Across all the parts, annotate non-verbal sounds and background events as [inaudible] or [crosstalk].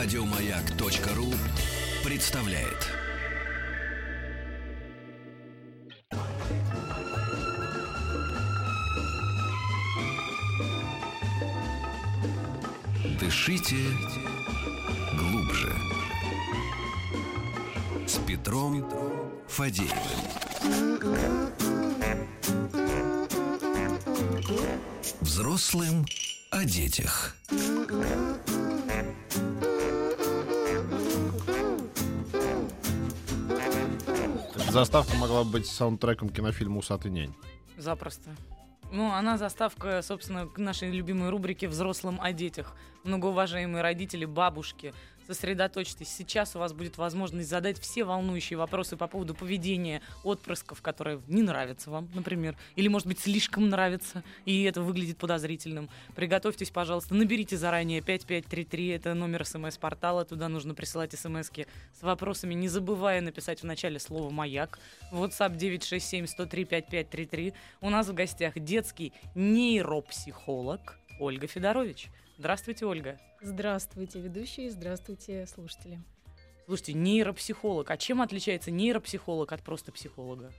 Радиомаяк.ру представляет. Дышите глубже. С Петром Фадеевым. Взрослым о детях. Заставка могла быть саундтреком кинофильма «Усатый нянь». Запросто. Ну, она заставка, собственно, к нашей любимой рубрике «Взрослым о детях». Многоуважаемые родители, бабушки, сосредоточьтесь. Сейчас у вас будет возможность задать все волнующие вопросы по поводу поведения отпрысков, которые не нравятся вам, например, или, может быть, слишком нравятся, и это выглядит подозрительным. Приготовьтесь, пожалуйста, наберите заранее 5533, это номер смс-портала, туда нужно присылать смс с вопросами, не забывая написать в начале слово «Маяк». WhatsApp 967-103-5533. У нас в гостях детский нейропсихолог Ольга Федорович. Здравствуйте, Ольга. Здравствуйте, ведущие, здравствуйте, слушатели. Слушайте, нейропсихолог. А чем отличается нейропсихолог от просто психолога?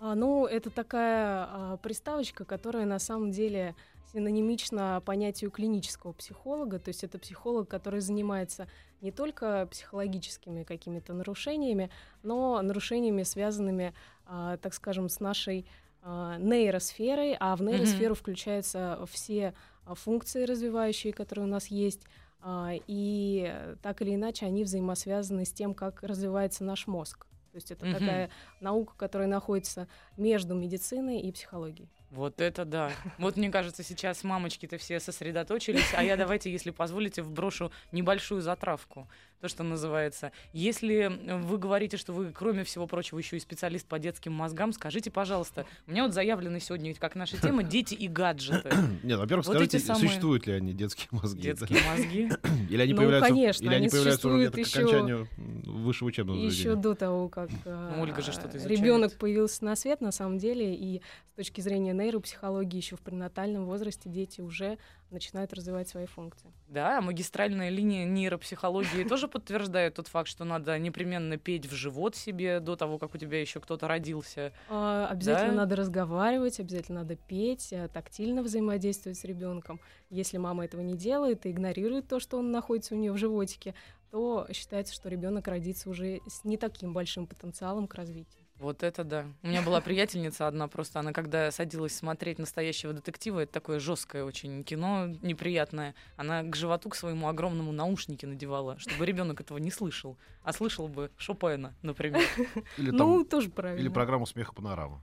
А, ну, это такая а, приставочка, которая на самом деле синонимична понятию клинического психолога. То есть это психолог, который занимается не только психологическими какими-то нарушениями, но нарушениями, связанными, а, так скажем, с нашей а, нейросферой, а в нейросферу mm-hmm. включаются все функции развивающие, которые у нас есть, а, и так или иначе они взаимосвязаны с тем, как развивается наш мозг. То есть это mm-hmm. такая наука, которая находится между медициной и психологией. Вот это да. Вот мне кажется, сейчас мамочки-то все сосредоточились, а я давайте, если позволите, вброшу небольшую затравку то, что называется. Если вы говорите, что вы, кроме всего прочего, еще и специалист по детским мозгам, скажите, пожалуйста, у меня вот заявлены сегодня как наша тема [laughs] дети и гаджеты. [coughs] Нет, во-первых, вот скажите, самые... существуют ли они детские мозги? Детские мозги? [coughs] Или они ну, появляются, конечно, или они появляются уже к окончанию высшего учебного заведения? Еще до того, как ну, Ольга же что-то ребенок появился на свет, на самом деле, и с точки зрения нейропсихологии еще в пренатальном возрасте дети уже начинают развивать свои функции. Да, магистральная линия нейропсихологии [laughs] тоже подтверждает тот факт, что надо непременно петь в живот себе до того, как у тебя еще кто-то родился. А, обязательно надо разговаривать, обязательно надо петь, э, тактильно взаимодействовать с ребенком. Если мама этого не делает и игнорирует то, что он находится у нее в животике, то считается, что ребенок родится уже с не таким большим потенциалом к развитию. Вот это да. У меня была приятельница одна просто, она когда садилась смотреть настоящего детектива, это такое жесткое очень кино, неприятное, она к животу к своему огромному наушники надевала, чтобы ребенок этого не слышал, а слышал бы Шопена, например. [laughs] Или там, ну, тоже правильно. Или программу «Смеха панорама».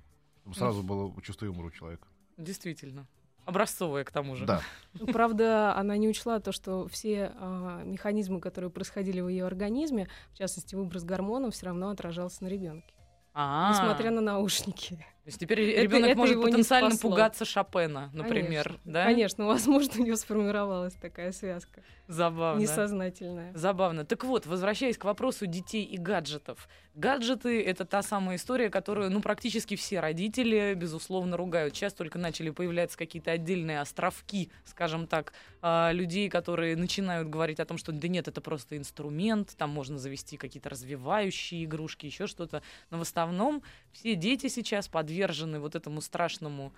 Сразу было чувство юмора у человека. Действительно. Образцовая, к тому же. Да. Ну, правда, она не учла то, что все э, механизмы, которые происходили в ее организме, в частности, выброс гормонов, все равно отражался на ребенке. А-а-а. Несмотря на наушники. То есть теперь ребенок это, может это потенциально пугаться Шопена, например, конечно, да? Конечно, возможно, у него сформировалась такая связка. Забавно. Несознательная. Забавно. Так вот, возвращаясь к вопросу детей и гаджетов. Гаджеты — это та самая история, которую, ну, практически все родители, безусловно, ругают. Сейчас только начали появляться какие-то отдельные островки, скажем так, а, людей, которые начинают говорить о том, что да нет, это просто инструмент, там можно завести какие-то развивающие игрушки, еще что-то. Но в основном все дети сейчас подвержены вот этому страшному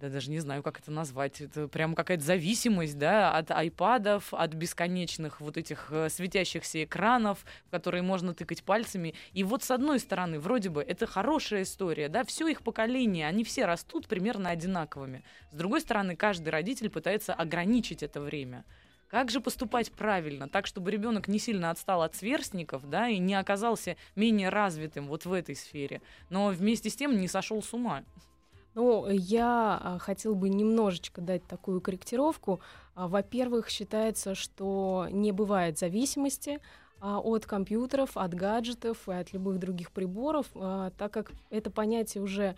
да даже не знаю, как это назвать, это прям какая-то зависимость, да, от айпадов, от бесконечных вот этих э, светящихся экранов, в которые можно тыкать пальцами. И вот с одной стороны, вроде бы, это хорошая история, да, все их поколение, они все растут примерно одинаковыми. С другой стороны, каждый родитель пытается ограничить это время. Как же поступать правильно, так, чтобы ребенок не сильно отстал от сверстников, да, и не оказался менее развитым вот в этой сфере, но вместе с тем не сошел с ума? Ну, я а, хотел бы немножечко дать такую корректировку. А, во-первых, считается, что не бывает зависимости а, от компьютеров, от гаджетов и от любых других приборов, так как это понятие уже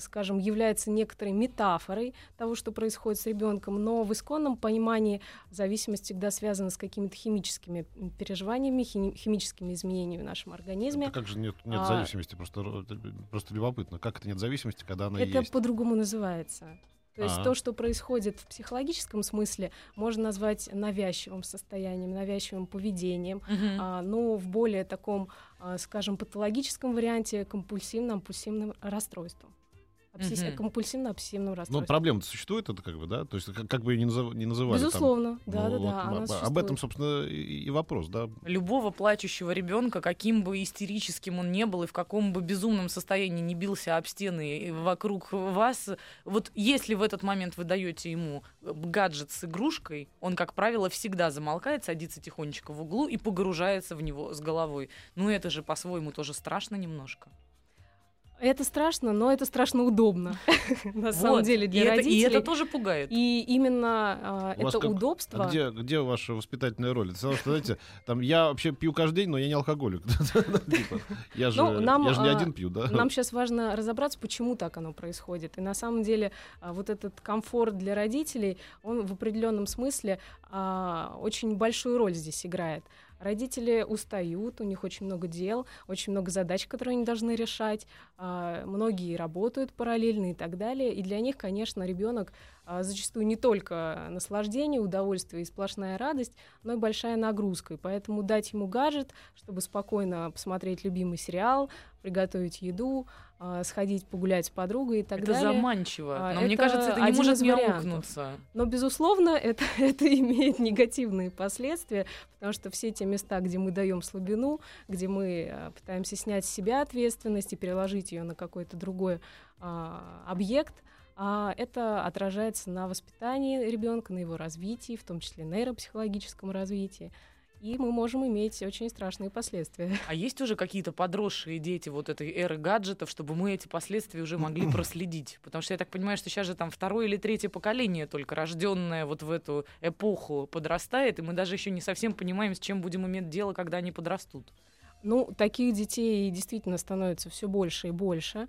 скажем, является некоторой метафорой того, что происходит с ребенком, но в исконном понимании зависимость всегда связана с какими-то химическими переживаниями, химическими изменениями в нашем организме. Это как же нет, нет а, зависимости? Просто, просто любопытно. Как это нет зависимости, когда она это есть? Это по-другому называется. То есть А. то, что происходит в психологическом смысле, можно назвать навязчивым состоянием, навязчивым поведением, Мгм. а, но в более таком, а, скажем, патологическом варианте компульсивно-обсессивным расстройством. Обсесс- Мгм. Компульсивно-обсессивным Ну, расстройством. проблема-то существует, это как бы, да? То есть как, как бы ее не, назов- не называли. там. Безусловно, Ну, да, да, вот да. об- она об, существует. этом, собственно, и, и вопрос, да? Любого плачущего ребенка, каким бы истерическим он не был и в каком бы безумном состоянии не бился об стены и вокруг вас, вот если в этот момент вы даете ему э, гаджет с игрушкой, он, как правило, всегда замолкает, садится тихонечко в углу и погружается в него с головой. Ну это же по-своему тоже страшно немножко. Это страшно, но это страшно удобно, [laughs] на самом деле, для родителей. И это тоже пугает. И именно а, это удобство. Где, ваша воспитательная роль? Это знаете, там я вообще пью каждый день, но я не алкоголик. [laughs] Типа, Я же, Ну, я же не а, один пью, да? Нам сейчас важно разобраться, почему так оно происходит. И на самом деле а, вот этот комфорт для родителей, он в определенном смысле очень большую роль здесь играет. Родители устают, у них очень много дел, очень много задач, которые они должны решать. а, Многие работают параллельно и так далее. И для них, конечно, ребенок а, зачастую не только наслаждение, удовольствие и сплошная радость, но и большая нагрузка. И поэтому дать ему гаджет, чтобы спокойно посмотреть любимый сериал, приготовить еду, а, сходить погулять с подругой и так это далее. заманчиво. А, Но мне это кажется, это не может не аукнуться. Но, безусловно, [laughs] это, это имеет негативные последствия, потому что все те места, где мы даем слабину, где мы а, пытаемся снять с себя ответственность и переложить ее на какой-то другой а, объект, а, это отражается на воспитании ребенка, на его развитии, в том числе нейропсихологическом развитии. И мы можем иметь очень страшные последствия. А есть уже какие-то подросшие дети вот этой эры гаджетов, чтобы мы эти последствия уже могли проследить? Потому что я так понимаю, что сейчас же там второе или третье поколение только рожденное вот в эту эпоху подрастает, и мы даже еще не совсем понимаем, с чем будем иметь дело, когда они подрастут. Ну, таких детей действительно становится все больше и больше.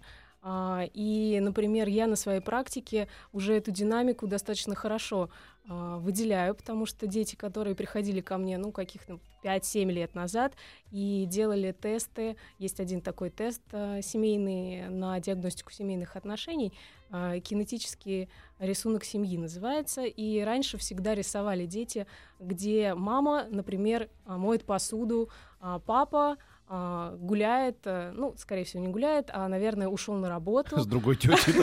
А, И, например, я на своей практике уже эту динамику достаточно хорошо а, выделяю, потому что дети, которые приходили ко мне, ну, каких-то 5-7 лет назад, и делали тесты, есть один такой тест а, семейный на диагностику семейных отношений, кинетический рисунок семьи называется, и раньше всегда рисовали дети, где мама, например, моет посуду, папа гуляет, э, ну, скорее всего, не гуляет, а, наверное, ушел на работу. [laughs] С другой тетей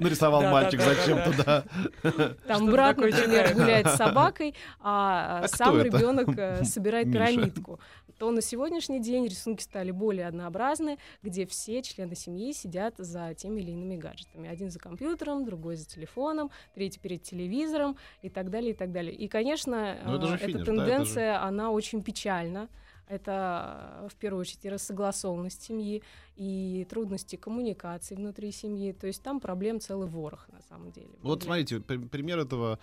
нарисовал мальчик зачем-то, да. Там брат, например, гуляет с собакой, а, А сам ребенок э, [laughs] собирает пирамидку. То на сегодняшний день рисунки стали более однообразны, где все члены семьи сидят за теми или иными гаджетами. Один за компьютером, другой за телефоном, третий перед телевизором и так далее, и так далее. И, конечно, Ну, э, эта тенденция, она очень печальна. Это, э, в первую очередь, и рассогласованность семьи, и трудности коммуникации внутри семьи. То есть там проблем целый ворох, на самом деле. Вот смотрите, при- пример этого.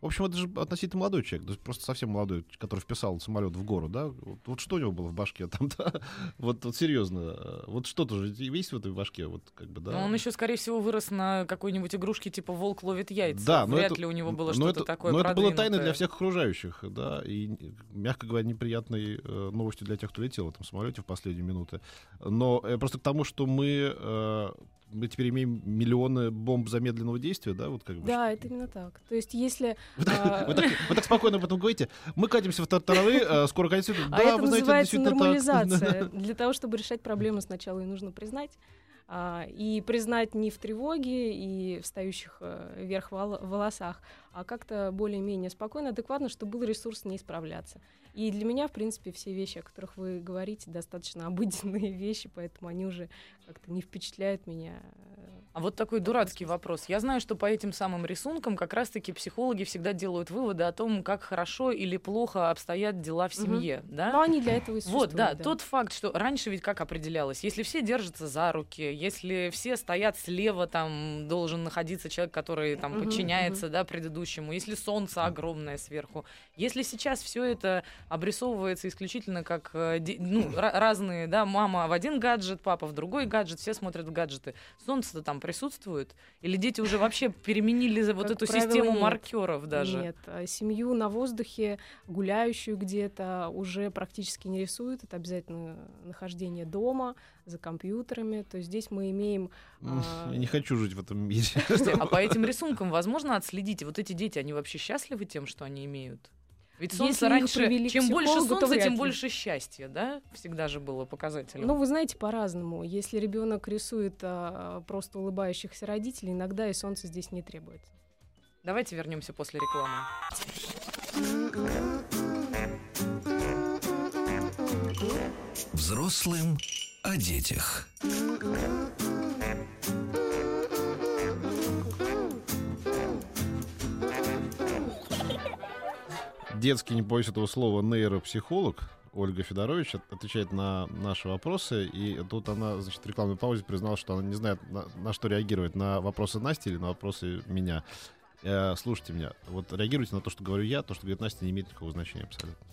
В общем, это же относительно молодой человек, просто совсем молодой, который вписал самолет в гору, да? Вот, вот что у него было в башке там, [laughs] да? Вот, вот серьезно, э, вот что-то же есть в этой башке, вот как бы, да? Но он еще, скорее всего, вырос на какой-нибудь игрушке типа «Волк ловит яйца». Да, но Вряд это- ли у него было что-то такое Но это было тайной для всех окружающих, да, и, мягко говоря, неприятной э, новостью для тех, кто летел в этом самолете в последние минуты. Но э, просто к тому, что мы, э, мы теперь имеем миллионы бомб замедленного действия, да, вот как бы. Да, это именно так. То есть, если [laughs] Вы так, а, так- спокойно об этом говорите. Мы катимся в тартарары, э, скоро конец. А Да, это называется нормализация. [laughs] Для того, чтобы решать проблемы, сначала ее нужно признать. а, и признать не в тревоге и встающих э, вверх вол- волосах, а как-то более-менее спокойно, адекватно, чтобы был ресурс не исправляться. И для меня, в принципе, все вещи, о которых вы говорите, достаточно обыденные [laughs] вещи, поэтому они уже как-то не впечатляют меня. А вот такой дурацкий вопрос. Я знаю, что по этим самым рисункам как раз-таки психологи всегда делают выводы о том, как хорошо или плохо обстоят дела в семье, да? Но они для этого и Вот, существуют. да, тот факт, что раньше ведь как определялось, если все держатся за руки, если все стоят слева, там должен находиться человек, который там Мгм, подчиняется, да, предыдущему, если солнце огромное сверху, если сейчас все это обрисовывается исключительно как э, ну, ра- разные, да, мама в один гаджет, папа в другой гаджет, все смотрят в гаджеты, солнце-то там присутствует? Или дети уже вообще переменили за вот Как эту правило, систему нет. маркеров даже? Нет, а семью на воздухе, гуляющую где-то, уже практически не рисуют. Это обязательно нахождение дома, за компьютерами. То есть здесь мы имеем... М, а, [laughs] Я не хочу жить в этом мире. А по [laughs] этим рисункам возможно отследить, вот эти дети, они вообще счастливы тем, что они имеют? Ведь Если солнце их раньше, чем больше солнца, вряд тем больше счастья, да? Всегда же было показателем. Ну, вы знаете, по-разному. Если ребенок рисует а, просто улыбающихся родителей, иногда и солнце здесь не требуется. Давайте вернемся после рекламы. Взрослым о детях. Детский, не боюсь этого слова, нейропсихолог Ольга Федорович от- отвечает на наши вопросы. И тут она, значит, в рекламной паузе призналась, что она не знает, на, на что реагировать, на вопросы Насти или на вопросы меня. Э, слушайте меня, вот реагируйте на то, что говорю я, то, что говорит Настя, не имеет никакого значения абсолютно.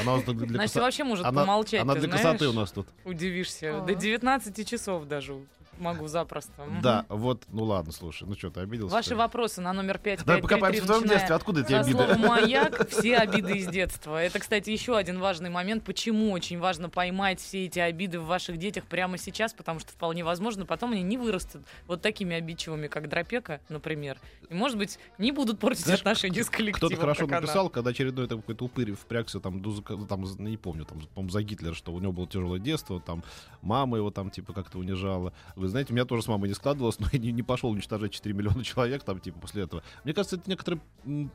Она у нас для, для Настя красо- вообще может она- помолчать, она для знаешь? красоты у нас тут. Удивишься. А. До 19 часов даже могу запросто. Да, вот, ну ладно, слушай, ну что, ты обиделся? Ваши вопросы на номер 5 Давай покопаемся в твоем детстве, откуда эти обиды? [laughs] «маяк» все обиды из детства. Это, кстати, еще один важный момент. Почему очень важно поймать все эти обиды в ваших детях прямо сейчас, потому что вполне возможно, потом они не вырастут вот такими обидчивыми, как Дропека, например. И, может быть, не будут портить Знаешь, отношения с коллективом. Кто-то хорошо она. написал, когда очередной там какой-то упырь впрягся, там, там, не помню, там, по-моему, за Гитлера, что у него было тяжелое детство, там, мама его там, типа, как-то унижала. Вы знаете, у меня тоже с мамой не складывалось, но я не, не пошел уничтожать 4 миллиона человек, там, типа, после этого. Мне кажется, это некоторые,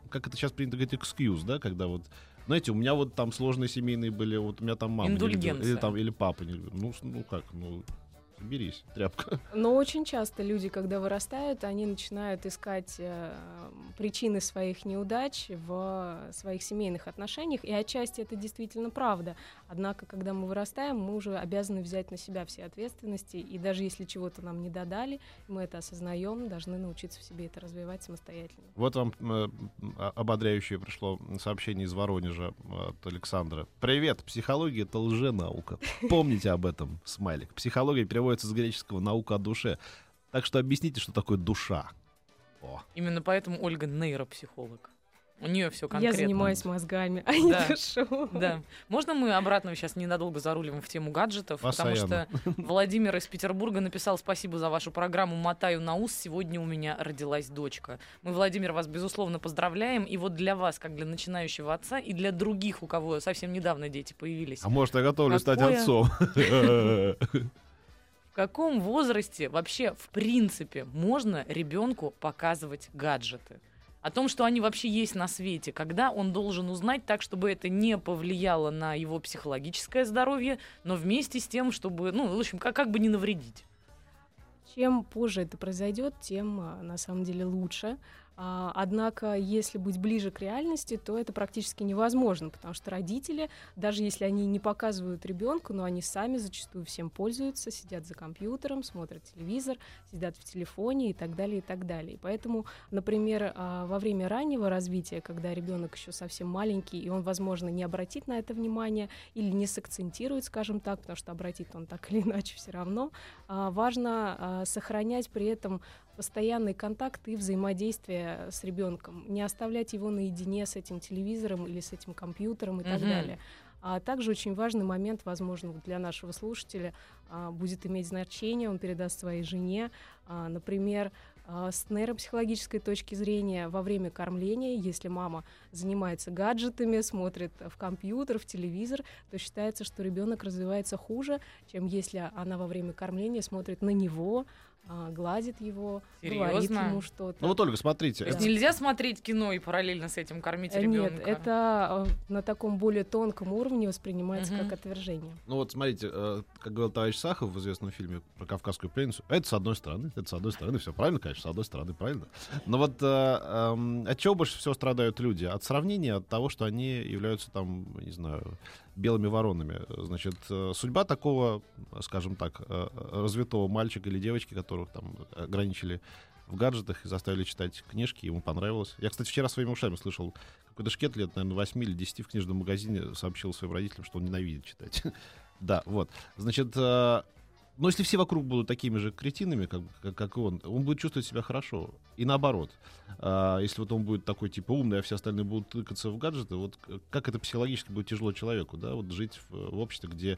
как это сейчас принято говорить, excuse, да, когда вот, знаете, у меня вот там сложные семейные были, вот у меня там мама не любила, или там, или папа не любил. Ну, ну как, ну, берись, тряпка. Но очень часто люди, когда вырастают, они начинают искать э, причины своих неудач в своих семейных отношениях, и отчасти это действительно правда. Однако, когда мы вырастаем, мы уже обязаны взять на себя все ответственности, и даже если чего-то нам не додали, мы это осознаем, должны научиться в себе это развивать самостоятельно. Вот вам э, а- ободряющее пришло сообщение из Воронежа от Александра. Привет, психология — это лженаука. Помните об этом, смайлик. Психология переводится с греческого «наука о душе». Так что объясните, что такое душа. О. Именно поэтому Ольга нейропсихолог. У нее все конкретно. Я занимаюсь мозгами, а не Да. душой. Да. Можно мы обратно сейчас ненадолго заруливаем в тему гаджетов? Потому Постоянно. что [laughs] Владимир из Петербурга написал спасибо за вашу программу «Мотаю на ус». Сегодня у меня родилась дочка. Мы, Владимир, вас, безусловно, поздравляем. И вот для вас, как для начинающего отца, и для других, у кого совсем недавно дети появились, А может, я готовлюсь стать Какое? отцом? [laughs] каком возрасте вообще, в принципе, можно ребенку показывать гаджеты? О том, что они вообще есть на свете, когда он должен узнать так, чтобы это не повлияло на его психологическое здоровье, но вместе с тем, чтобы, ну, в общем, как, как бы не навредить. Чем позже это произойдет, тем а, на самом деле лучше. А, Однако, если быть ближе к реальности, то это практически невозможно, потому что родители, даже если они не показывают ребенку, но они сами зачастую всем пользуются, сидят за компьютером, смотрят телевизор, сидят в телефоне и так далее, и так далее. И поэтому, например, а, во время раннего развития, когда ребенок еще совсем маленький, и он, возможно, не обратит на это внимание или не сакцентирует, скажем так, потому что обратит он так или иначе все равно, а, важно сохранять при этом постоянный контакт и взаимодействие с ребенком, не оставлять его наедине с этим телевизором или с этим компьютером и так далее. А также очень важный момент, возможно, для нашего слушателя а, будет иметь значение, он передаст своей жене, а, например, а, с нейропсихологической точки зрения во время кормления, если мама занимается гаджетами, смотрит в компьютер, в телевизор, то считается, что ребенок развивается хуже, чем если она во время кормления смотрит на него, а, гладит его, говорит Серьезно? ему что-то. Ну вот, Ольга, смотрите. Да. нельзя смотреть кино и параллельно с этим кормить Э, ребенка? Нет, это э, на таком более тонком уровне воспринимается Мгм. как отвержение. Ну вот смотрите, э, как говорил товарищ Сахов в известном фильме про Кавказскую пленницу, это с одной стороны, это с одной стороны, все правильно, конечно, с одной стороны, правильно. Но вот э, эм, от чего больше всего страдают люди? От сравнения, от того, что они являются там, не знаю, белыми воронами. Значит, э, судьба такого, скажем так, э, развитого мальчика или девочки, которых там ограничили в гаджетах и заставили читать книжки, ему понравилось. Я, кстати, вчера своими ушами слышал, какой-то шкет лет, наверное, 8 или 10 в книжном магазине сообщил своим родителям, что он ненавидит читать. [laughs] Да, вот. Значит, э, Но если все вокруг будут такими же кретинами, как, как, как он, он будет чувствовать себя хорошо. И наоборот. А, если вот он будет такой, типа, умный, а все остальные будут тыкаться в гаджеты, вот как это психологически будет тяжело человеку, да, вот жить в, в обществе, где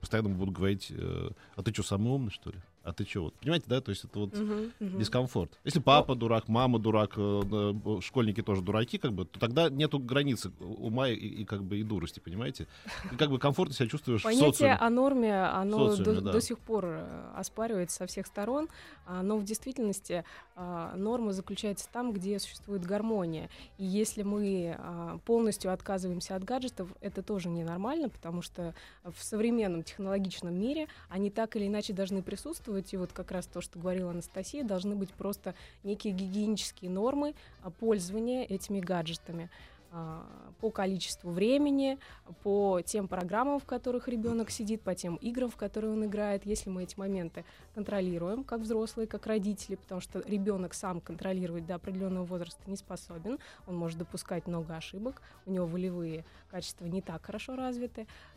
постоянно будут говорить, э, а ты что, самый умный, что ли? А ты? Вот, понимаете, да? То есть это вот uh-huh, uh-huh. дискомфорт. Если папа дурак, мама дурак, э, школьники тоже дураки, как бы, то тогда нету границы ума и, и как бы и дурости, понимаете? И как бы комфортно себя чувствуешь Понятие в социуме. о норме, оно социуме, до, да. до сих пор э, оспаривается со всех сторон, а, но в действительности а, норма заключается там, где существует гармония. И если мы а, полностью отказываемся от гаджетов, это тоже ненормально, потому что в современном технологичном мире они так или иначе должны присутствовать, учитывать, и вот как раз то, что говорила Анастасия, должны быть просто некие гигиенические нормы пользования этими гаджетами. А, по количеству времени, по тем программам, в которых ребенок сидит, по тем играм, в которые он играет. Если мы эти моменты контролируем, как взрослые, как родители, потому что ребенок сам контролировать до определенного возраста не способен, он может допускать много ошибок, у него волевые качества не так хорошо развиты, а,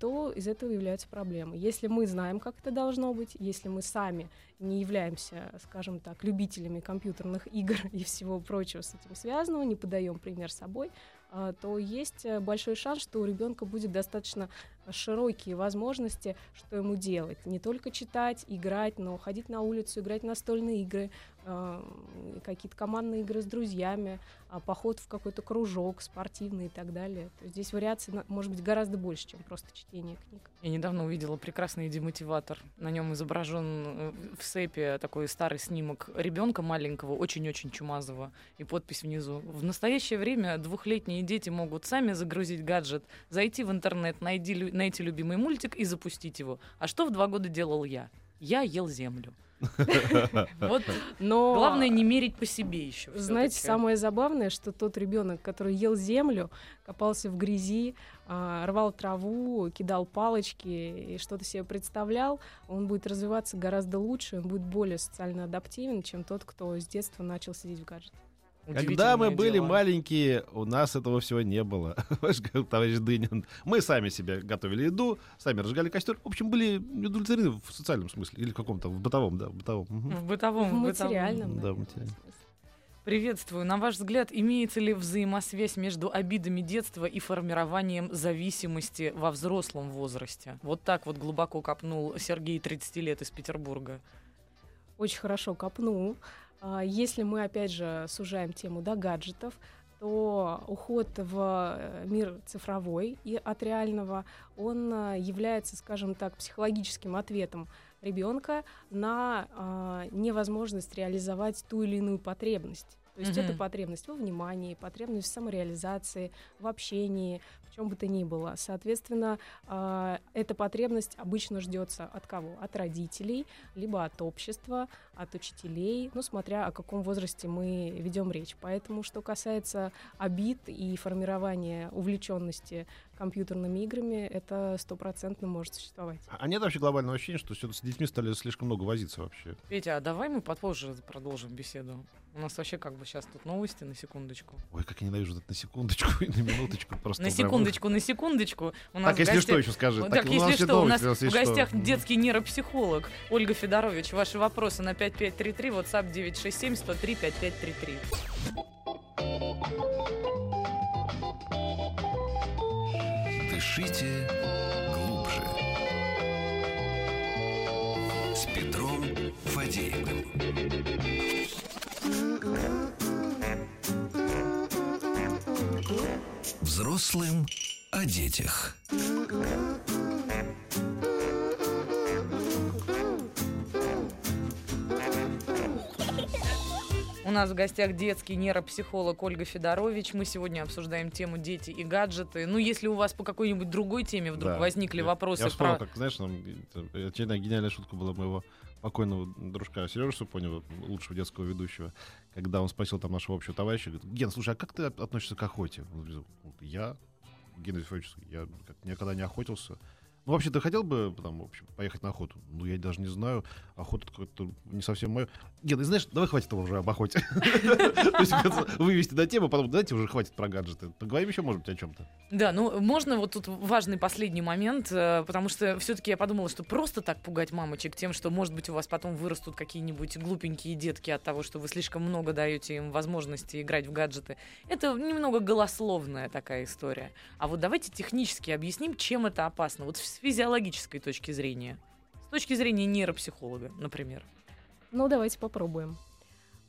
то из этого являются проблемы. Если мы знаем, как это должно быть, если мы сами не являемся, скажем так, любителями компьютерных [laughs] игр и всего прочего с этим связанного, не подаем пример собой, а, то есть э, большой шанс, что у ребенка будет достаточно широкие возможности, что ему делать. Не только читать, играть, но ходить на улицу, играть настольные игры, э, какие-то командные игры с друзьями, э, поход в какой-то кружок спортивный и так далее. То есть здесь вариаций может быть гораздо больше, чем просто чтение книг. Я недавно увидела прекрасный демотиватор. На нем изображен э, в сепе такой старый снимок ребенка маленького, очень-очень чумазого, и подпись внизу. В настоящее время двухлетние дети могут сами загрузить гаджет, зайти в интернет, найти, найти любимый мультик и запустить его. А что в два года делал я? Я ел землю. [laughs] Вот. Но главное не мерить по себе еще. Знаете, самое забавное, что тот ребенок, который ел землю, копался в грязи, а, рвал траву, кидал палочки и что-то себе представлял, он будет развиваться гораздо лучше, он будет более социально адаптивен, чем тот, кто с детства начал сидеть в гаджете. Когда мы были дело. маленькие, у нас этого всего не было. [laughs] Товарищ Дынин. Мы сами себе готовили еду, сами разжигали костер. В общем, были удовлетворены в социальном смысле. Или в каком-то, в бытовом, да, в бытовом. В бытовом. В материальном. Да, в материальном. Приветствую. На ваш взгляд, имеется ли взаимосвязь между обидами детства и формированием зависимости во взрослом возрасте? Вот так вот глубоко копнул Сергей, 30 лет, из Петербурга. Очень хорошо копнул. А, если мы, опять же, сужаем тему до гаджетов, то уход в э, мир цифровой и от реального, он э, является, скажем так, психологическим ответом ребенка на э, невозможность реализовать ту или иную потребность. То есть mm-hmm. это потребность во внимании, потребность в самореализации, в общении, в чем бы то ни было. Соответственно, э, эта потребность обычно ждется от кого? От родителей, либо от общества, от учителей, ну, смотря о каком возрасте мы ведем речь. Поэтому, что касается обид и формирования увлеченности компьютерными играми, это стопроцентно может существовать. А нет вообще глобального ощущения, что с детьми стали слишком много возиться вообще? Петя, а давай мы попозже продолжим беседу. У нас вообще как бы сейчас тут новости на секундочку. Ой, как я ненавижу это на секундочку и на минуточку. Просто на секундочку, на секундочку. У нас так, если что, еще скажи. Так, так если что, у нас в гостях детский нейропсихолог Ольга Федорович. Ваши вопросы на 5533, WhatsApp 967 103 5533. Дышите глубже. С Петром Фадеевым. Взрослым о детях. Нас в гостях детский нейропсихолог Ольга Федорович. Мы сегодня обсуждаем тему дети и гаджеты. Ну, если у вас по какой-нибудь другой теме вдруг да. возникли я, вопросы. Я вспомнил, про... как, знаешь, там, очередная гениальная шутка была моего покойного дружка Сережи Супонева, лучшего детского ведущего, когда он спросил там нашего общего товарища, говорит, Ген, слушай, а как ты относишься к охоте? Он говорит, я, Ген я никогда не охотился, Ну, вообще, ты хотел бы там, в общем, поехать на охоту? Ну, я даже не знаю. Охота какое-то не совсем мое. Нет, ты знаешь, давай хватит уже об охоте. [laughs] Вывести до темы, потом давайте уже хватит про гаджеты. Поговорим еще, может быть, о чем-то. Да, ну можно вот тут важный последний момент, э, потому что все-таки я подумала, что просто так пугать мамочек тем, что, может быть, у вас потом вырастут какие-нибудь глупенькие детки от того, что вы слишком много даете им возможности играть в гаджеты, это немного голословная такая история. А вот давайте технически объясним, чем это опасно. Вот с физиологической точки зрения. С точки зрения нейропсихолога, например. Ну, давайте попробуем.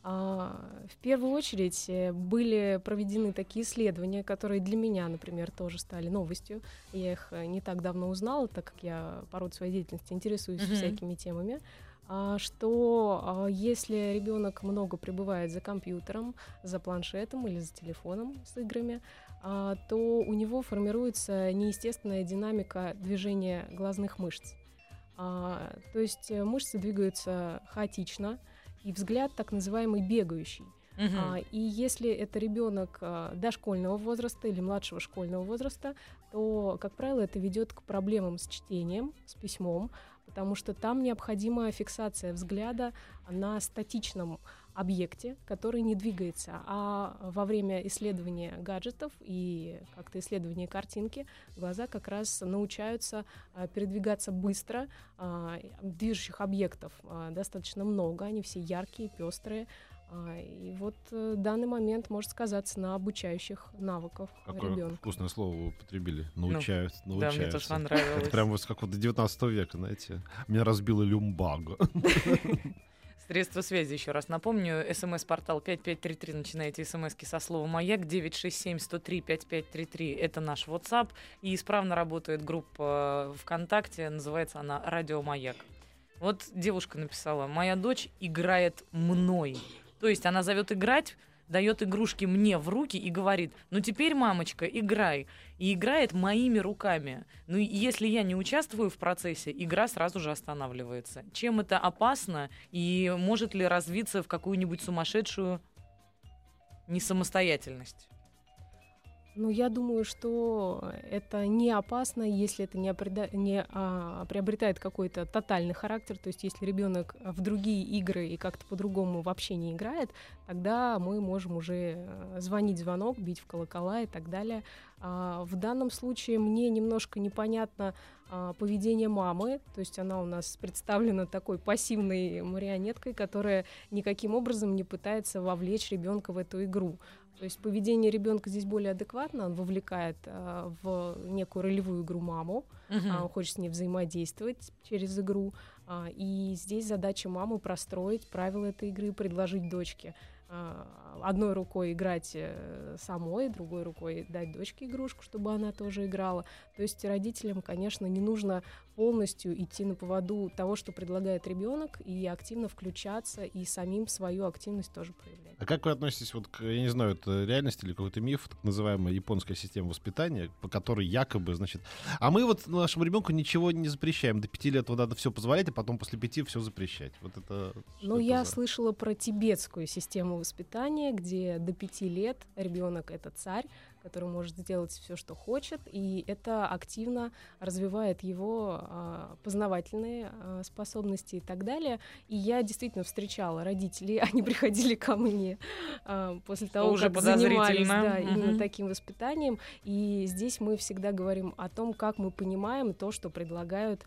А, в первую очередь э, были проведены такие исследования, которые для меня, например, тоже стали новостью. Я их э, не так давно узнала, так как я по роду своей деятельности интересуюсь mm-hmm. всякими темами. А, что а, если ребенок много пребывает за компьютером, за планшетом или за телефоном с играми, то у него формируется неестественная динамика движения глазных мышц. То есть э, мышцы двигаются хаотично, и взгляд так называемый бегающий. Uh-huh. А, и если это ребенок а, дошкольного возраста или младшего школьного возраста, то, как правило, это ведет к проблемам с чтением, с письмом, потому что там необходима фиксация взгляда на статичном объекте, который не двигается. А во время исследования гаджетов и как-то исследования картинки глаза как раз научаются а, передвигаться быстро. А, движущих объектов а, достаточно много, они все яркие, пестрые. А, и вот э, данный момент может сказаться на обучающих навыках Какое ребенка. вкусное слово вы употребили. Научают, ну, научаются. Да, мне тоже [laughs] понравилось. Это прям вот как вот до 19 века, знаете. Меня разбила люмбага. [laughs] Средства связи, еще раз напомню, смс-портал 5533, начинаете смски со слова «Маяк», 967-103-5533, это наш WhatsApp, и исправно работает группа ВКонтакте, называется она «Радио Маяк». Вот девушка написала, моя дочь играет мной. То есть она зовет играть, дает игрушки мне в руки и говорит, ну теперь, мамочка, играй. И играет моими руками. Ну и если я не участвую в процессе, игра сразу же останавливается. Чем это опасно и может ли развиться в какую-нибудь сумасшедшую несамостоятельность? Ну, я думаю, что это не опасно, если это не, опреда... не а, приобретает какой-то тотальный характер. То есть, если ребенок в другие игры и как-то по-другому вообще не играет, тогда мы можем уже э, звонить звонок, бить в колокола и так далее. А, в данном случае мне немножко непонятно а, поведение мамы, то есть она у нас представлена такой пассивной марионеткой, которая никаким образом не пытается вовлечь ребенка в эту игру. То есть поведение ребенка здесь более адекватно, он вовлекает э, в некую ролевую игру маму, uh-huh. а, он хочет с ней взаимодействовать через игру, а, и здесь задача мамы простроить правила этой игры, предложить дочке а, одной рукой играть э, самой, другой рукой дать дочке игрушку, чтобы она тоже играла. То есть родителям, конечно, не нужно полностью идти на поводу того, что предлагает ребенок, и активно включаться, и самим свою активность тоже проявлять. А как вы относитесь, вот к, я не знаю, это реальность или какой-то миф, так называемая японская система воспитания, по которой якобы, значит, а мы вот нашему ребенку ничего не запрещаем, до пяти лет вот надо все позволять, а потом после пяти все запрещать. Вот это. Ну, я за... слышала про тибетскую систему воспитания, где до пяти лет ребенок это царь, который может сделать все, что хочет, и это активно развивает его э, познавательные э, способности и так далее. И я действительно встречала родителей, [laughs] они приходили ко мне э, после того, Уже как занимались да, угу. именно таким воспитанием. И здесь мы всегда говорим о том, как мы понимаем то, что предлагают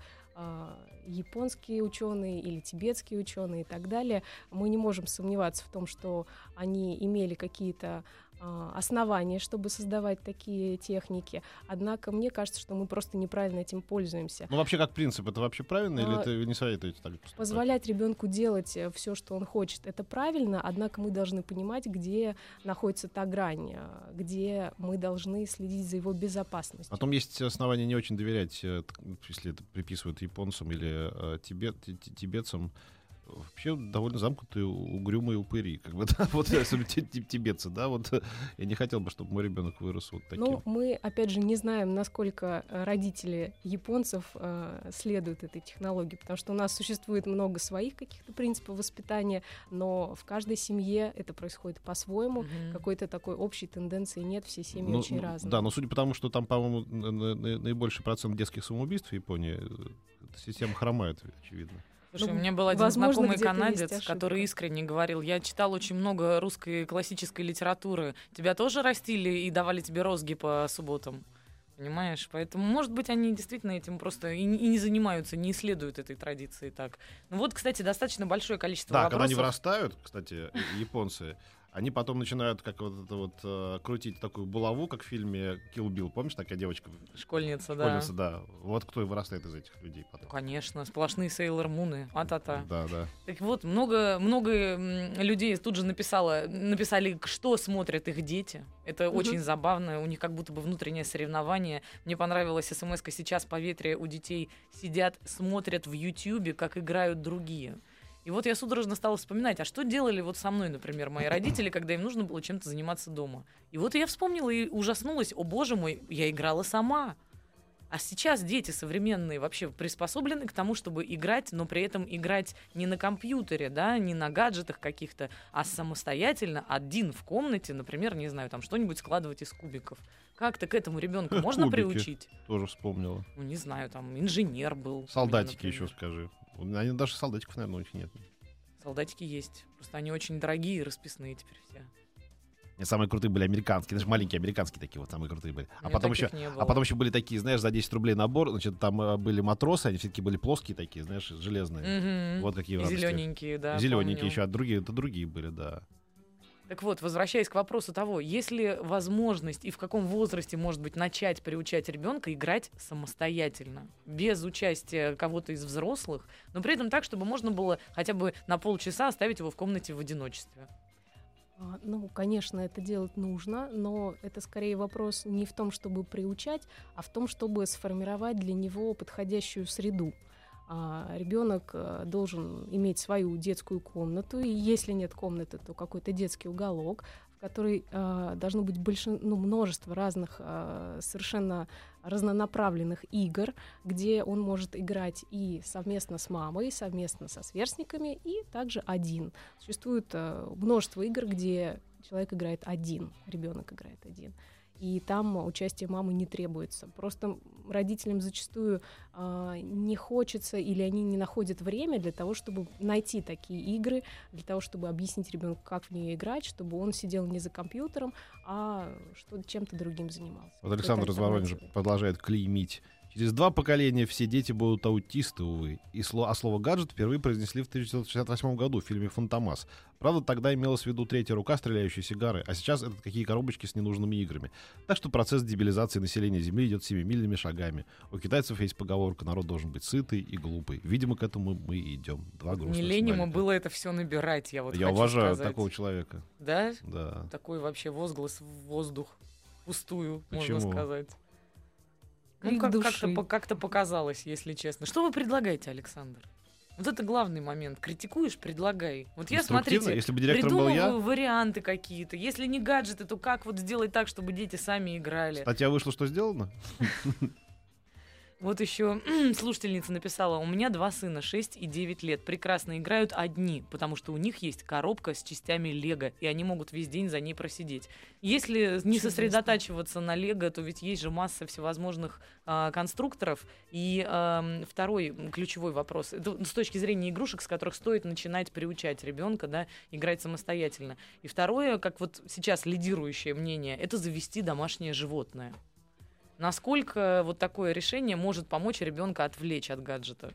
японские ученые или тибетские ученые и так далее, мы не можем сомневаться в том, что они имели какие-то основания, чтобы создавать такие техники. Однако мне кажется, что мы просто неправильно этим пользуемся. Ну вообще как принцип, это вообще правильно а, или вы не советуете так поступать? Позволять ребенку делать э, все, что он хочет, это правильно, однако мы должны понимать, где находится та грань, э, где мы должны следить за его безопасностью. Потом есть основания не очень доверять, э, если это приписывают японцам или тибет, тибетцам вообще довольно замкнутые, угрюмые упыри. Как бы, [laughs] да, вот особенно тибетцы, да, вот я не хотел бы, чтобы мой ребенок вырос вот таким. Ну, мы, опять же, не знаем, насколько э, родители японцев э, следуют этой технологии, потому что у нас существует много своих каких-то принципов воспитания, но в каждой семье это происходит по-своему. Мгм. Какой-то такой общей тенденции нет, все семьи Ну, очень ну, разные. Да, но судя по тому, что там, по-моему, на- на- на- наибольший процент детских самоубийств в Японии, э, эта система хромает, очевидно. Слушай, Ну, у меня был один возможно, знакомый канадец, который искренне говорил, я читал очень много русской классической литературы. Тебя тоже растили и давали тебе розги по субботам? Понимаешь? Поэтому, может быть, они действительно этим просто и, не- и не занимаются, не исследуют этой традиции так. Ну вот, кстати, достаточно большое количество Да, когда вопросов. они вырастают, кстати, японцы, они потом начинают как вот это вот э, крутить такую булаву, как в фильме Kill Bill. Помнишь, такая девочка? Школьница, да. Школьница, да. Вот кто и вырастает из этих людей потом. Конечно, сплошные Сейлор Муны, а-та-та. Да, да. Так вот, много, много людей тут же написало, написали, что смотрят их дети. Это Мгм. очень забавно, у них как будто бы внутреннее соревнование. Мне понравилась смс сейчас по ветре у детей сидят, смотрят в Ютьюбе, как играют другие. И вот я судорожно стала вспоминать, а что делали вот со мной, например, мои родители, когда им нужно было чем-то заниматься дома. И вот я вспомнила и ужаснулась, о боже мой, я играла сама. А сейчас дети современные вообще приспособлены к тому, чтобы играть, но при этом играть не на компьютере, да, не на гаджетах каких-то, а самостоятельно, один в комнате, например, не знаю, там что-нибудь складывать из кубиков. Как-то к этому ребенку можно кубики? приучить? Тоже вспомнила. Ну, не знаю, там инженер был. Солдатики например. еще скажи. Они даже солдатиков, наверное, у них нет. Солдатики есть. Просто они очень дорогие расписные теперь все. Самые крутые были американские, даже маленькие американские такие вот самые крутые были. А меня потом еще, а потом еще были такие, знаешь, за 10 рублей набор, значит, там э, были матросы, они все-таки были плоские такие, знаешь, железные. Мгм. Вот какие зелененькие, да. Зелененькие помню. еще, а другие, это другие были, да. Так вот, возвращаясь к вопросу того, есть ли возможность и в каком возрасте, может быть, начать приучать ребенка играть самостоятельно, без участия кого-то из взрослых, но при этом так, чтобы можно было хотя бы на полчаса оставить его в комнате в одиночестве. А, Ну, конечно, это делать нужно, но это скорее вопрос не в том, чтобы приучать, а в том, чтобы сформировать для него подходящую среду. Ребенок э, должен иметь свою детскую комнату, и если нет комнаты, то какой-то детский уголок, в который э, должно быть большин- ну, множество разных э, совершенно разнонаправленных игр, где он может играть и совместно с мамой, и совместно со сверстниками, и также один. Существует э, множество игр, где человек играет один, ребенок играет один. И там участие мамы не требуется. Просто родителям зачастую а, не хочется или они не находят время для того, чтобы найти такие игры, для того, чтобы объяснить ребенку, как в нее играть, чтобы он сидел не за компьютером, а что чем-то другим занимался. Вот Александр из Воронежа продолжает клеймить. Через два поколения все дети будут аутисты, увы. И сло- а слово «гаджет» впервые произнесли в 1968 году в фильме «Фантомас». Правда, тогда имелась в виду третья рука, стреляющая сигары, а сейчас это какие коробочки с ненужными играми. Так что процесс дебилизации населения Земли идет семимильными шагами. У китайцев есть поговорка «народ должен быть сытый и глупый». Видимо, к этому мы и идем. Два не грустных лень ему было это все набирать, я вот Я уважаю сказать. такого человека. Да? Да. Такой вообще возглас в воздух. Пустую, Почему? можно сказать. Ну, как, души. как-то, как-то показалось, если честно. Что вы предлагаете, Александр? Вот это главный момент. Критикуешь, предлагай. Вот я, смотрите, Если бы директором был я, придумываю варианты какие-то. Если не гаджеты, то как вот сделать так, чтобы дети сами играли? статья вышла, что сделано? [laughs] Вот еще слушательница написала, у меня два сына, 6 и 9 лет, прекрасно играют одни, потому что у них есть коробка с частями Лего, и они могут весь день за ней просидеть. Если не Чудесно. сосредотачиваться на Лего, то ведь есть же масса всевозможных а, конструкторов. И ам, второй ключевой вопрос, это с точки зрения игрушек, с которых стоит начинать приучать ребенка, да, играть самостоятельно. И второе, как вот сейчас лидирующее мнение, это завести домашнее животное. Насколько вот такое решение может помочь ребенка отвлечь от гаджета?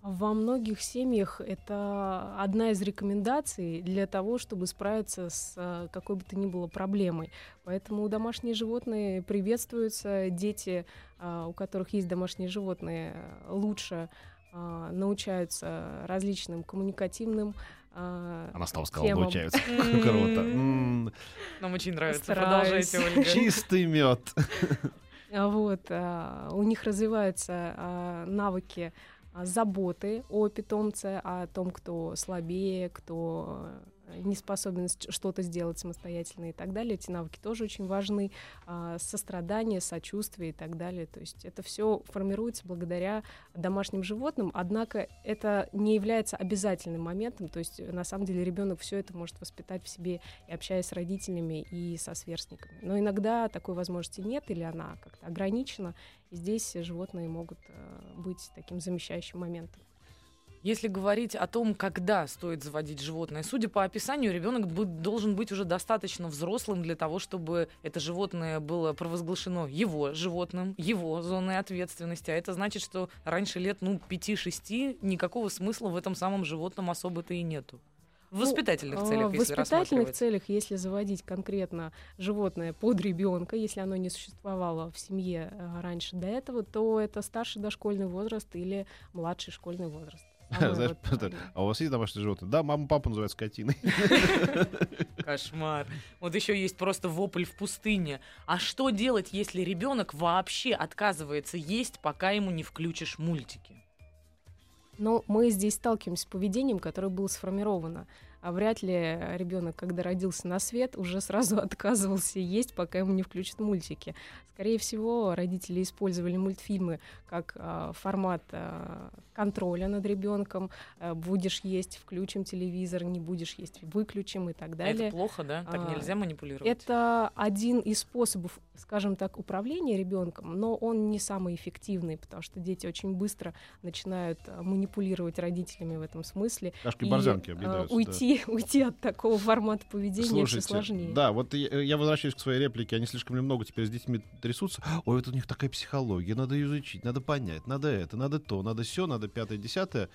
Во многих семьях это одна из рекомендаций для того, чтобы справиться с э, какой бы то ни было проблемой. Поэтому домашние животные приветствуются. Дети, а, у которых есть домашние животные, лучше а, научаются различным коммуникативным а, Она снова сказала, темам. научаются. Круто. Нам очень нравится. Продолжайте, Ольга. Чистый мед. А Вот, а, у них развиваются а, навыки заботы о питомце, о том, кто слабее, кто не способен что-то сделать самостоятельно и так далее. Эти навыки тоже очень важны. А, сострадание, сочувствие и так далее. То есть это все формируется благодаря домашним животным, однако это не является обязательным моментом. То есть на самом деле ребенок все это может воспитать в себе и общаясь с родителями и со сверстниками. Но иногда такой возможности нет или она как-то ограничена. И здесь животные могут э, быть таким замещающим моментом. Если говорить о том, когда стоит заводить животное, судя по описанию, ребенок должен быть уже достаточно взрослым для того, чтобы это животное было провозглашено его животным, его зоной ответственности. А это значит, что раньше лет ну, 5-6 никакого смысла в этом самом животном особо-то и нету. В ну, воспитательных ну, целях, В если воспитательных целях, если заводить конкретно животное под ребенка, если оно не существовало в семье э, раньше до этого, то это старший дошкольный возраст или младший школьный возраст. [laughs] Знаешь, [laughs] а у вас есть домашние животные? Да, мама, папа называют скотиной. [laughs] Кошмар. Вот еще есть просто вопль в пустыне. А что делать, если ребенок вообще отказывается есть, пока ему не включишь мультики? Но мы здесь сталкиваемся с поведением, которое было сформировано. А вряд ли ребенок, когда родился на свет, уже сразу [laughs] отказывался есть, пока ему не включат мультики. Скорее всего, родители использовали мультфильмы как э, формат э, контроля над ребенком. Э, будешь есть, включим телевизор, не будешь есть, выключим и так далее. Это плохо, да? Так а, нельзя манипулировать. Это один из способов, скажем так, управления ребенком, но он не самый эффективный, потому что дети очень быстро начинают манипулировать родителями в этом смысле. Кашки борзянки уйти, [laughs] уйти от такого формата поведения Слушайте, все сложнее. Да, вот я, я возвращаюсь к своей реплике. Они слишком немного теперь с детьми трясутся. Ой, это у них такая психология, надо изучить, надо понять, надо это, надо то, надо все, надо пятое, десятое.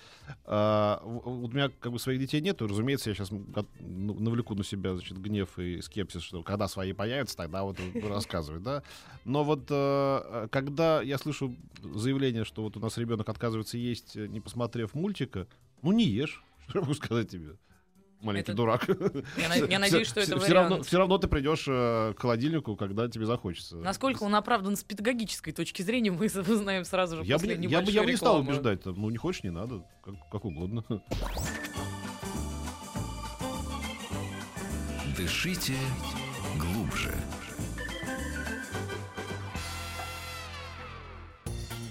А, у меня как бы своих детей нету, разумеется, я сейчас ну, навлеку на себя значит, гнев и скепсис, что когда свои появятся, тогда вот [laughs] рассказывать, да. Но вот а, когда я слышу заявление, что вот у нас ребенок отказывается есть, не посмотрев мультика, ну не ешь, [laughs] что я могу сказать тебе? Маленький это... дурак. Я, я надеюсь, что это все равно, все равно ты придешь э, к холодильнику, когда тебе захочется. Насколько он оправдан с педагогической точки зрения, мы [laughs] знаем сразу же я после бы, я бы, я бы не стал убеждать. Ну, не хочешь, не надо. Как, как угодно. Дышите глубже.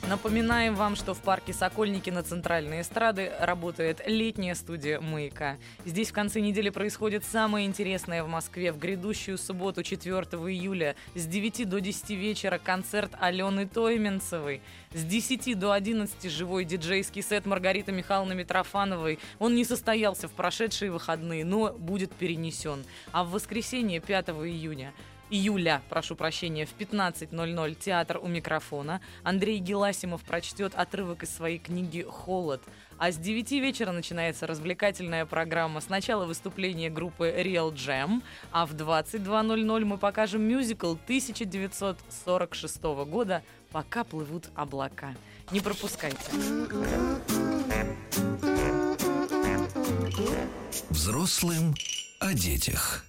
Напоминаем вам, что в парке Сокольники на Центральной эстрады работает летняя студия «Маяка». Здесь в конце недели происходит самое интересное в Москве. В грядущую субботу, 4 июля, с 9 до 10 вечера концерт Алены Тойменцевой. С 10 до 11 живой диджейский сет Маргариты Михайловны Митрофановой. Он не состоялся в прошедшие выходные, но будет перенесен. А в воскресенье, 5 июня, июля, прошу прощения, в 15.00 театр у микрофона. Андрей Геласимов прочтет отрывок из своей книги «Холод». А с 9 вечера начинается развлекательная программа. Сначала выступление группы Real Jam, а в 22.00 мы покажем мюзикл 1946 года «Пока плывут облака». Не пропускайте. Взрослым о детях.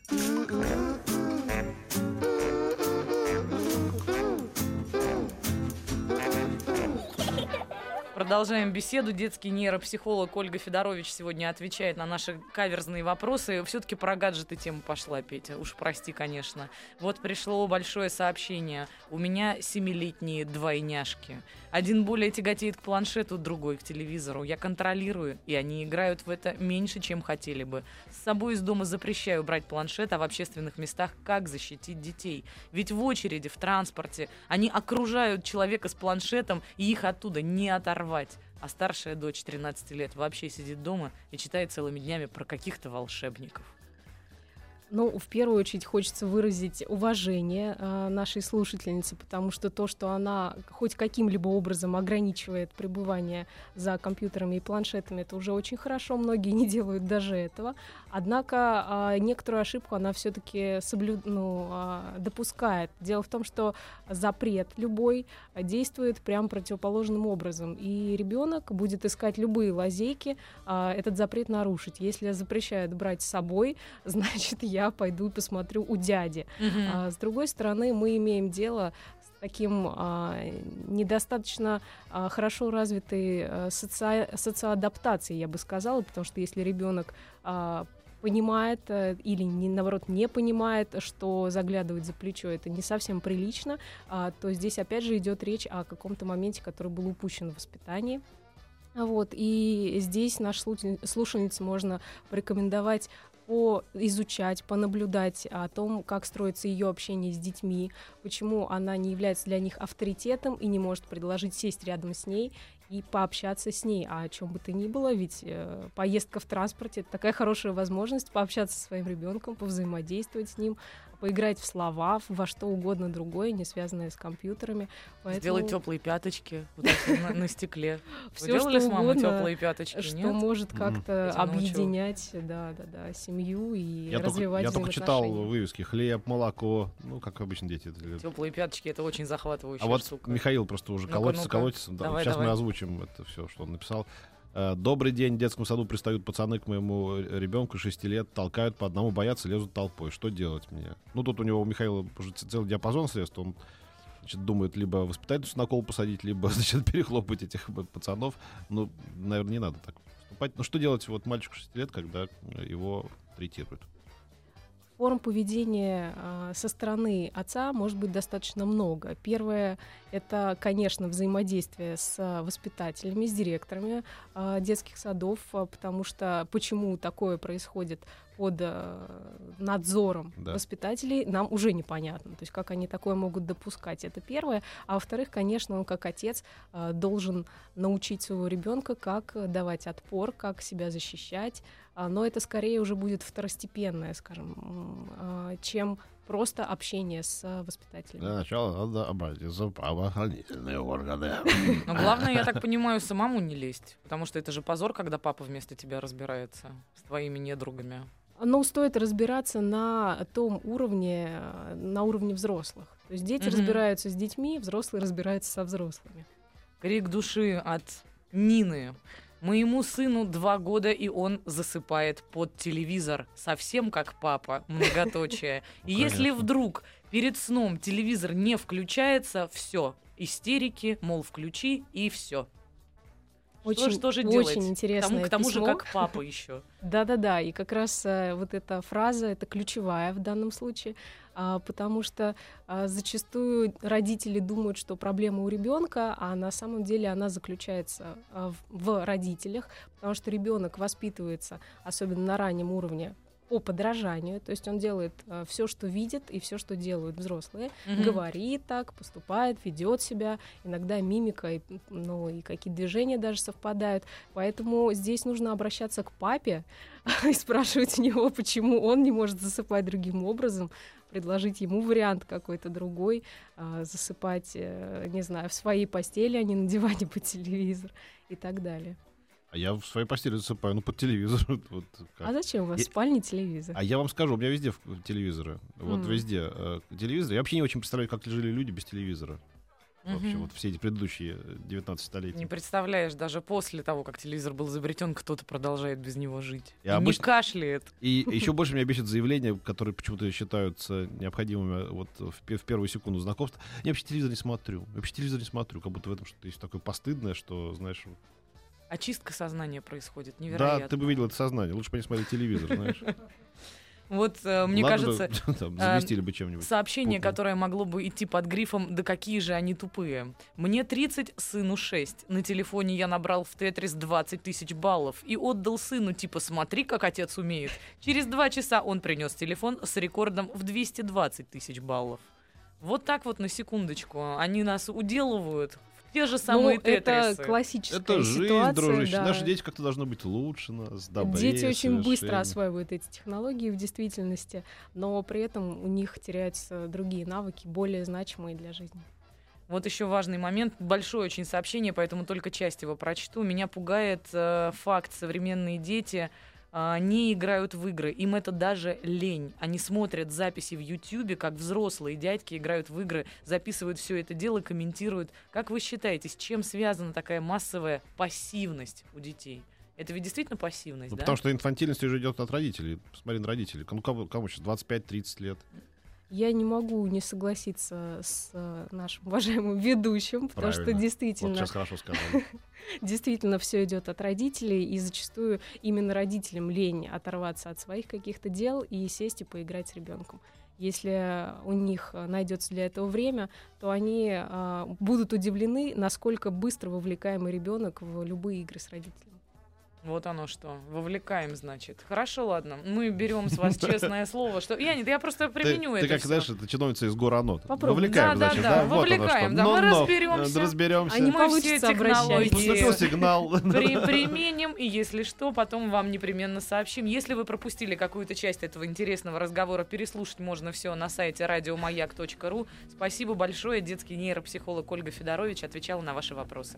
Продолжаем беседу. Детский нейропсихолог Ольга Федорович сегодня отвечает на наши каверзные вопросы. Все-таки про гаджеты тема пошла, Петя. Уж прости, конечно. Вот пришло большое сообщение. У меня семилетние двойняшки. Один более тяготеет к планшету, другой к телевизору. Я контролирую, и они играют в это меньше, чем хотели бы. С собой из дома запрещаю брать планшет, а в общественных местах как защитить детей? Ведь в очереди, в транспорте они окружают человека с планшетом, и их оттуда не оторвать. А старшая дочь 13 лет вообще сидит дома и читает целыми днями про каких-то волшебников. Ну, в первую очередь хочется выразить уважение э, нашей слушательнице, потому что то, что она хоть каким-либо образом ограничивает пребывание за компьютерами и планшетами, это уже очень хорошо. Многие не делают даже этого. Однако э, некоторую ошибку она все-таки соблю... ну, э, допускает. Дело в том, что запрет любой действует прям противоположным образом, и ребенок будет искать любые лазейки э, этот запрет нарушить. Если запрещают брать с собой, [laughs] значит я пойду и посмотрю у дяди. Uh-huh. А, с другой стороны, мы имеем дело с таким а, недостаточно а, хорошо развитой а, соци... социоадаптацией, я бы сказала, потому что если ребенок а, понимает а, или не, наоборот не понимает, что заглядывать за плечо это не совсем прилично, а, то здесь опять же идет речь о каком-то моменте, который был упущен в воспитании. Вот, и здесь наш слушательнице можно порекомендовать поизучать, понаблюдать о том, как строится ее общение с детьми, почему она не является для них авторитетом и не может предложить сесть рядом с ней и пообщаться с ней. А о чем бы то ни было, ведь э, поездка в транспорте это такая хорошая возможность пообщаться со своим ребенком, повзаимодействовать с ним, поиграть в слова, во что угодно другое, не связанное с компьютерами. Поэтому... Сделать теплые пяточки вот на, на стекле. [laughs] Вы делали с мамой теплые пяточки? Что нет? может как-то объединять, да, да, да, семью и я развивать только, Я только читал вывески: хлеб, молоко, ну как обычно дети. Теплые пяточки это очень захватывающая А вот штука. Михаил просто уже колотится, колотится. Сейчас мы озвучим это все, что он написал. Э, Добрый день, в детском саду пристают пацаны к моему ребенку 6 лет, толкают по одному, боятся, лезут толпой. Что делать мне? Ну, тут у него у Михаила уже целый диапазон средств. Он значит, думает либо воспитательницу на кол посадить, либо, [laughs] значит, перехлопать этих пацанов. Ну, наверное, не надо так поступать. Ну, что делать вот мальчику 6 лет, когда его третируют? Форм поведения э, со стороны отца может быть достаточно много. Первое — это, конечно, взаимодействие с воспитателями, с директорами э, детских садов, потому что почему такое происходит под э, надзором да. воспитателей, нам уже непонятно. То есть как они такое могут допускать, это первое. А во-вторых, конечно, он как отец э, должен научить своего ребенка, как давать отпор, как себя защищать, а, но это скорее уже будет второстепенное, скажем, а, чем просто общение с воспитателями. Для начала надо обратиться в правоохранительные органы. Но главное, я так понимаю, самому не лезть, потому что это же позор, когда папа вместо тебя разбирается с твоими недругами. Но стоит разбираться на том уровне, на уровне взрослых. То есть дети угу. разбираются с детьми, взрослые разбираются со взрослыми. Крик души от Нины. Моему сыну два года, и он засыпает под телевизор. Совсем как папа, [laughs] многоточие. И если вдруг перед сном телевизор не включается, все, истерики, мол, включи, и все. Очень, что, что же делать? Очень интересно. К тому, к тому же, как папа еще. [laughs] Да-да-да, и как раз э, вот эта фраза, это ключевая в данном случае, а, потому что а, зачастую родители думают, что проблема у ребенка, а на самом деле она заключается а, в родителях, потому что ребенок воспитывается, особенно на раннем уровне, по подражанию, то есть он делает э, все, что видит, и все, что делают взрослые, mm-hmm. говорит так, поступает, ведет себя, иногда мимика, и, ну и какие движения даже совпадают, поэтому здесь нужно обращаться к папе [laughs] и спрашивать у него, почему он не может засыпать другим образом, предложить ему вариант какой-то другой, э, засыпать, э, не знаю, в своей постели, а не на диване [laughs] по телевизор и так далее. А я в своей постели засыпаю, ну, под телевизор. [laughs] вот, как. А зачем у вас я... в спальне телевизор? А я вам скажу, у меня везде телевизоры. Вот mm. везде э, телевизор. Я вообще не очень представляю, как жили люди без телевизора. Вообще, mm-hmm. вот все эти предыдущие 19 столетия. Не представляешь, даже после того, как телевизор был изобретен, кто-то продолжает без него жить. И, и обычно... не кашляет. И [laughs] еще больше меня бесит заявления, которые почему-то считаются необходимыми вот в, в первую секунду знакомства. Я вообще телевизор не смотрю. Я вообще телевизор не смотрю, как будто в этом что-то есть такое постыдное, что, знаешь, Очистка сознания происходит, невероятно. Да, ты бы видел это сознание. Лучше бы не смотреть телевизор, знаешь. [laughs] Вот, э, мне Ладно кажется, бы, [laughs] там, заместили бы чем-нибудь. Сообщение, путно. которое могло бы идти под грифом «Да какие же они тупые». Мне 30, сыну 6. На телефоне я набрал в Тетрис 20 тысяч баллов и отдал сыну, типа «Смотри, как отец умеет». Через два часа он принес телефон с рекордом в 220 тысяч баллов. Вот так вот на секундочку. Они нас уделывают те же самые ну, тетрисы. Это классическая это жизнь, ситуация. дружище. Да. Наши дети как-то должны быть лучше нас, добрее, Дети очень быстро осваивают эти технологии в действительности, но при этом у них теряются другие навыки, более значимые для жизни. Вот еще важный момент, большое очень сообщение, поэтому только часть его прочту. Меня пугает э, факт современные дети не играют в игры. Им это даже лень. Они смотрят записи в Ютьюбе, как взрослые дядьки играют в игры, записывают все это дело, комментируют. Как вы считаете, с чем связана такая массовая пассивность у детей? Это ведь действительно пассивность, ну, да? Потому что инфантильность уже идет от родителей. Посмотри на родителей. Ну, кому, кому сейчас 25-30 лет? Я не могу не согласиться с э, нашим [laughs] уважаемым ведущим, потому что Правильно. действительно, Вот сейчас хорошо сказали. [laughs] действительно все идет от родителей, и зачастую именно родителям лень оторваться от своих каких-то дел и сесть и поиграть с ребенком. Если у них э, найдется для этого время, то они э, будут удивлены, насколько быстро вовлекаемый ребенок в любые игры с родителями. Вот оно что. Вовлекаем, значит. Хорошо, ладно. Мы берем с вас честное слово, что... Я нет, я просто Ты, применю ты это как, всё. знаешь, это чиновница из Горанот. Вовлекаем, Да, да, значит, да, Вот оно вовлекаем, да, мы Но-но, разберемся. э, Разберемся. Не Мы все получится, обращайтесь. Поступил технологии сигнал. при- применим, и если что, потом вам непременно сообщим. Если вы пропустили какую-то часть этого интересного разговора, переслушать можно все на сайте радиомаяк.ру. Спасибо большое. Детский нейропсихолог Ольга Федорович отвечала на ваши вопросы.